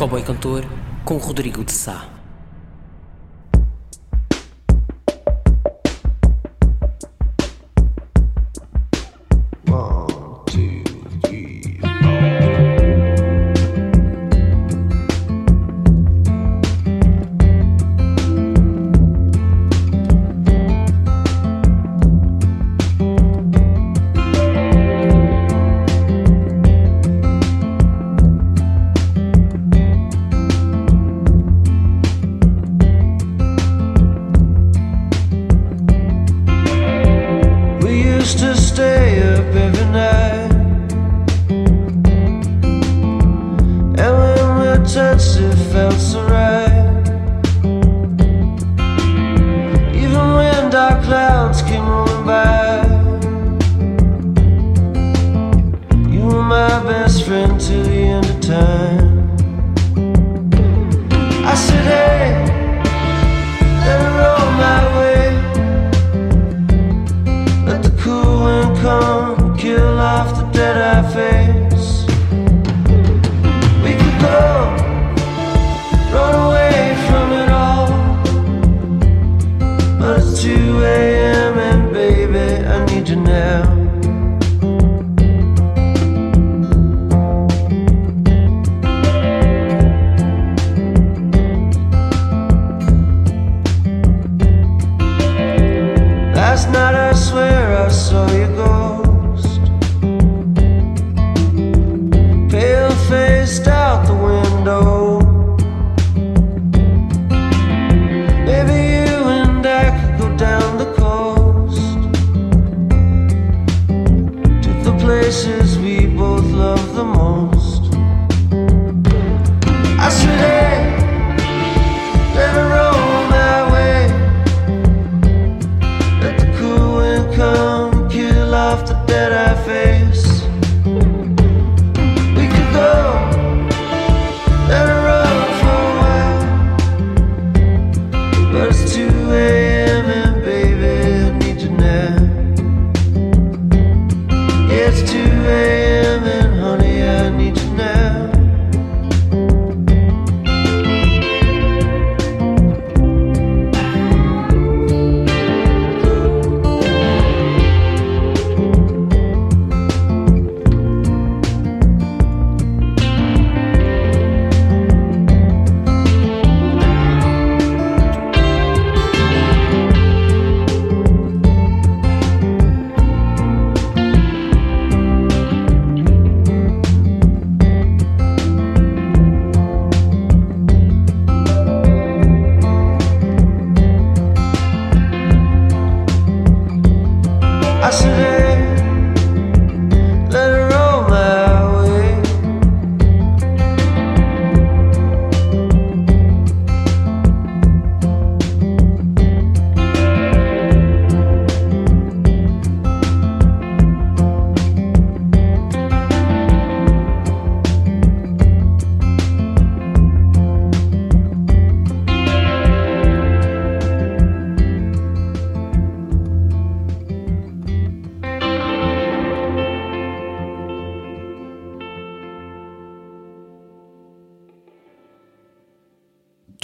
Cowboy Cantor com Rodrigo de Sá.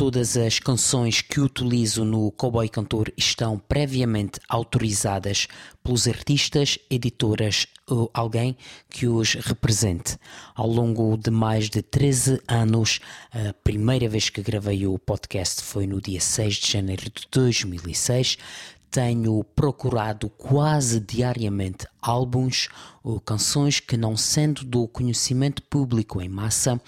Todas as canções que utilizo no Cowboy Cantor estão previamente autorizadas pelos artistas, editoras ou alguém que os represente. Ao longo de mais de 13 anos, a primeira vez que gravei o podcast foi no dia 6 de janeiro de 2006 tenho procurado quase diariamente álbuns ou canções que, não sendo do conhecimento público em massa,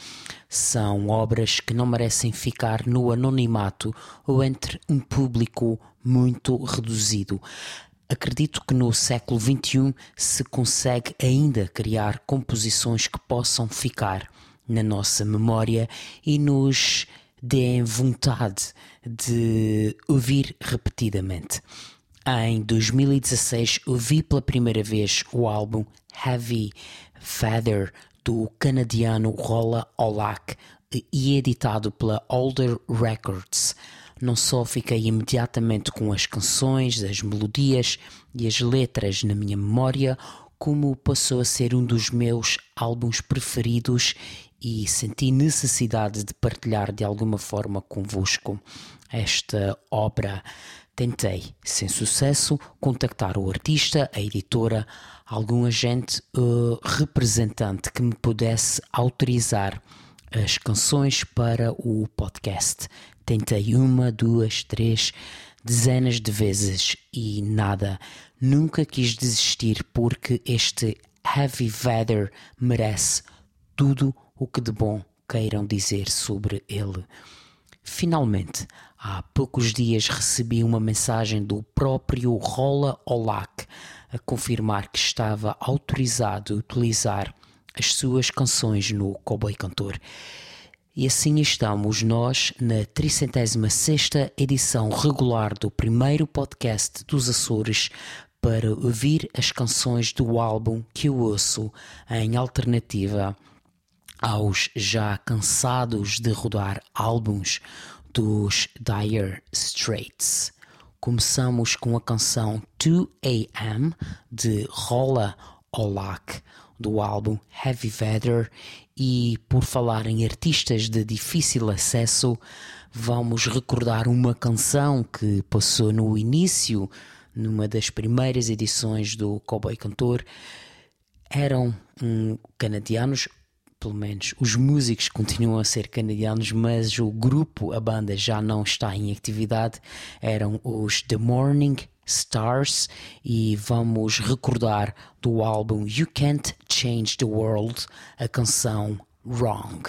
são obras que não merecem ficar no anonimato ou entre um público muito reduzido. Acredito que no século XXI se consegue ainda criar composições que possam ficar na nossa memória e nos deem vontade de ouvir repetidamente. Em 2016 ouvi pela primeira vez o álbum Heavy Feather do canadiano Rolla Olak e editado pela Older Records. Não só fiquei imediatamente com as canções, as melodias e as letras na minha memória, como passou a ser um dos meus álbuns preferidos e senti necessidade de partilhar de alguma forma convosco esta obra. Tentei, sem sucesso, contactar o artista, a editora, algum agente uh, representante que me pudesse autorizar as canções para o podcast. Tentei uma, duas, três, dezenas de vezes e nada. Nunca quis desistir porque este Heavy Weather merece tudo o que de bom queiram dizer sobre ele. Finalmente, há poucos dias recebi uma mensagem do próprio Rola Olak a confirmar que estava autorizado a utilizar as suas canções no Cowboy Cantor. E assim estamos nós na 36 edição regular do primeiro podcast dos Açores para ouvir as canções do álbum que eu ouço em alternativa aos já cansados de rodar álbuns dos Dire Straits. Começamos com a canção 2AM de Rola Olak do álbum Heavy Weather e por falar em artistas de difícil acesso, vamos recordar uma canção que passou no início, numa das primeiras edições do Cowboy Cantor. Eram um, canadianos, pelo menos os músicos continuam a ser canadianos, mas o grupo, a banda já não está em atividade. Eram os The Morning Stars e vamos recordar do álbum You Can't Change the World a canção Wrong.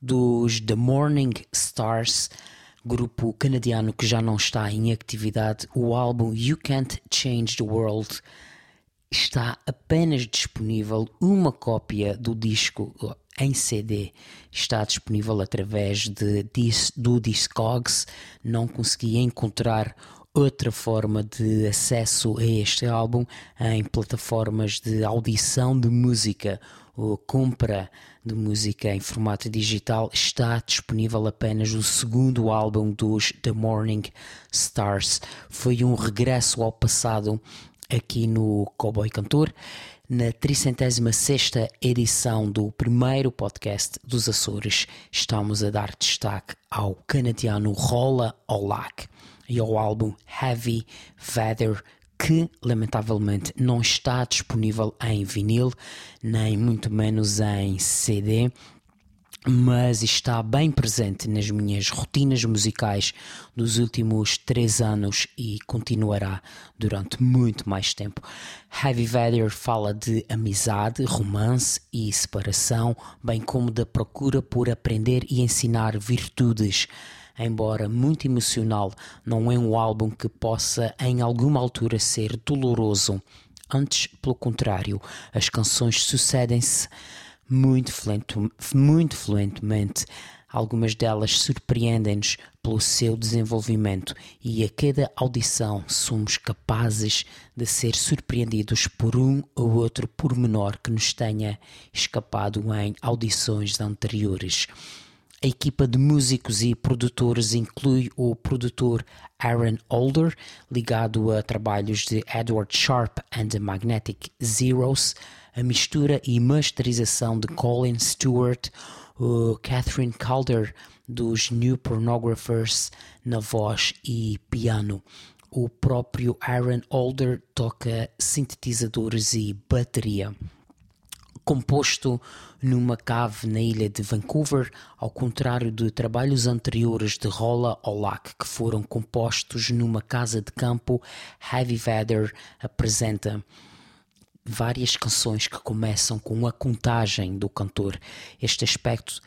Dos The Morning Stars, grupo canadiano que já não está em atividade. O álbum You Can't Change the World está apenas disponível uma cópia do disco em CD está disponível através de, do Discogs. Não consegui encontrar outra forma de acesso a este álbum em plataformas de audição de música ou compra de música em formato digital está disponível apenas o segundo álbum dos The Morning Stars. Foi um regresso ao passado aqui no Cowboy Cantor na 36 edição do primeiro podcast dos Açores, estamos a dar destaque ao canadiano Rola Olac e ao álbum Heavy Feather, que lamentavelmente não está disponível em vinil, nem muito menos em CD mas está bem presente nas minhas rotinas musicais dos últimos três anos e continuará durante muito mais tempo. Heavy Vader fala de amizade, romance e separação, bem como da procura por aprender e ensinar virtudes. Embora muito emocional, não é um álbum que possa em alguma altura ser doloroso. Antes, pelo contrário, as canções sucedem-se muito, fluente, muito fluentemente. Algumas delas surpreendem-nos pelo seu desenvolvimento e a cada audição somos capazes de ser surpreendidos por um ou outro pormenor que nos tenha escapado em audições anteriores. A equipa de músicos e produtores inclui o produtor Aaron Older, ligado a trabalhos de Edward Sharp and the Magnetic Zeros, a mistura e masterização de Colin Stewart, o Catherine Calder dos New Pornographers na voz e piano. O próprio Aaron Older toca sintetizadores e bateria. Composto numa cave na ilha de Vancouver, ao contrário de trabalhos anteriores de Rolla Olac que foram compostos numa casa de campo, Heavy Vader apresenta várias canções que começam com a contagem do cantor. Este aspecto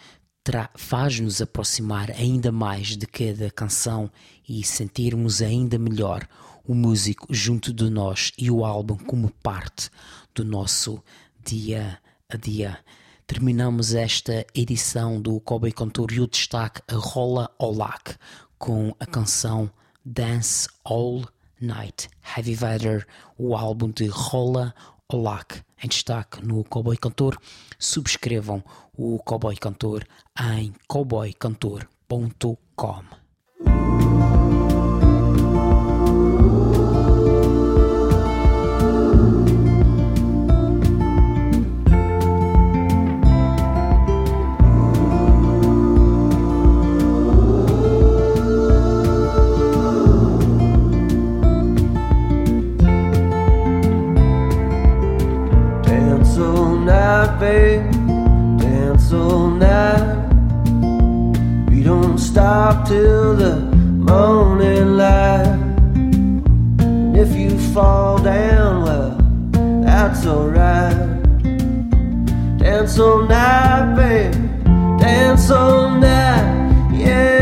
faz-nos aproximar ainda mais de cada canção e sentirmos ainda melhor o músico junto de nós e o álbum como parte do nosso dia a dia. Terminamos esta edição do Kobe Cantor e o destaque a Rola Olac com a canção Dance All Night. Heavy Vader, o álbum de Rola Olac em destaque no Cowboy Cantor. Subscrevam o Cowboy Cantor em cowboycantor.com. stop till the morning light. And if you fall down, well, that's alright. Dance all night, baby, dance all night, yeah.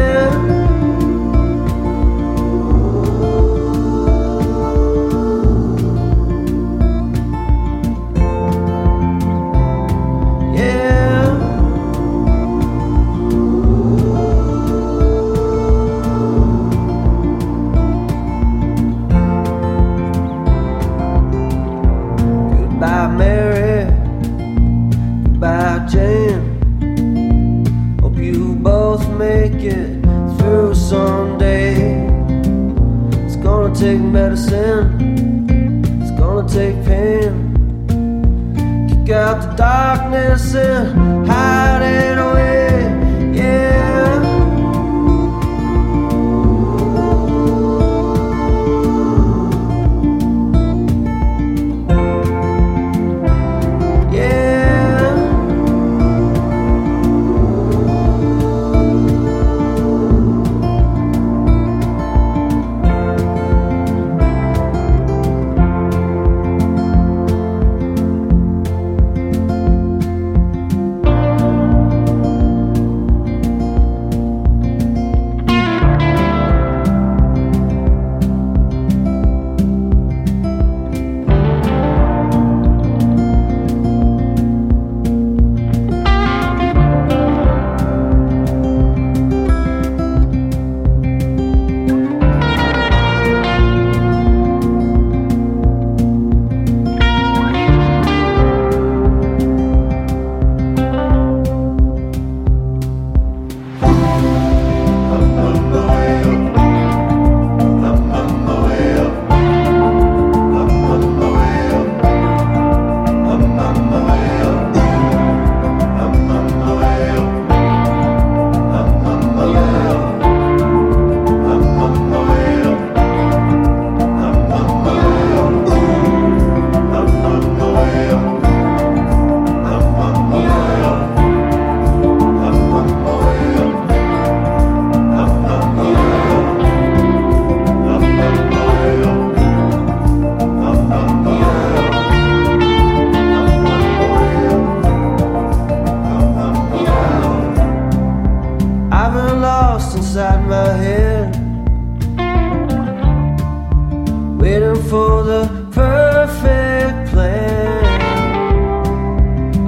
The perfect plan.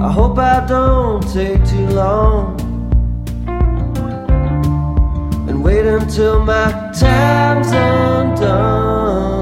I hope I don't take too long. And wait until my time's undone.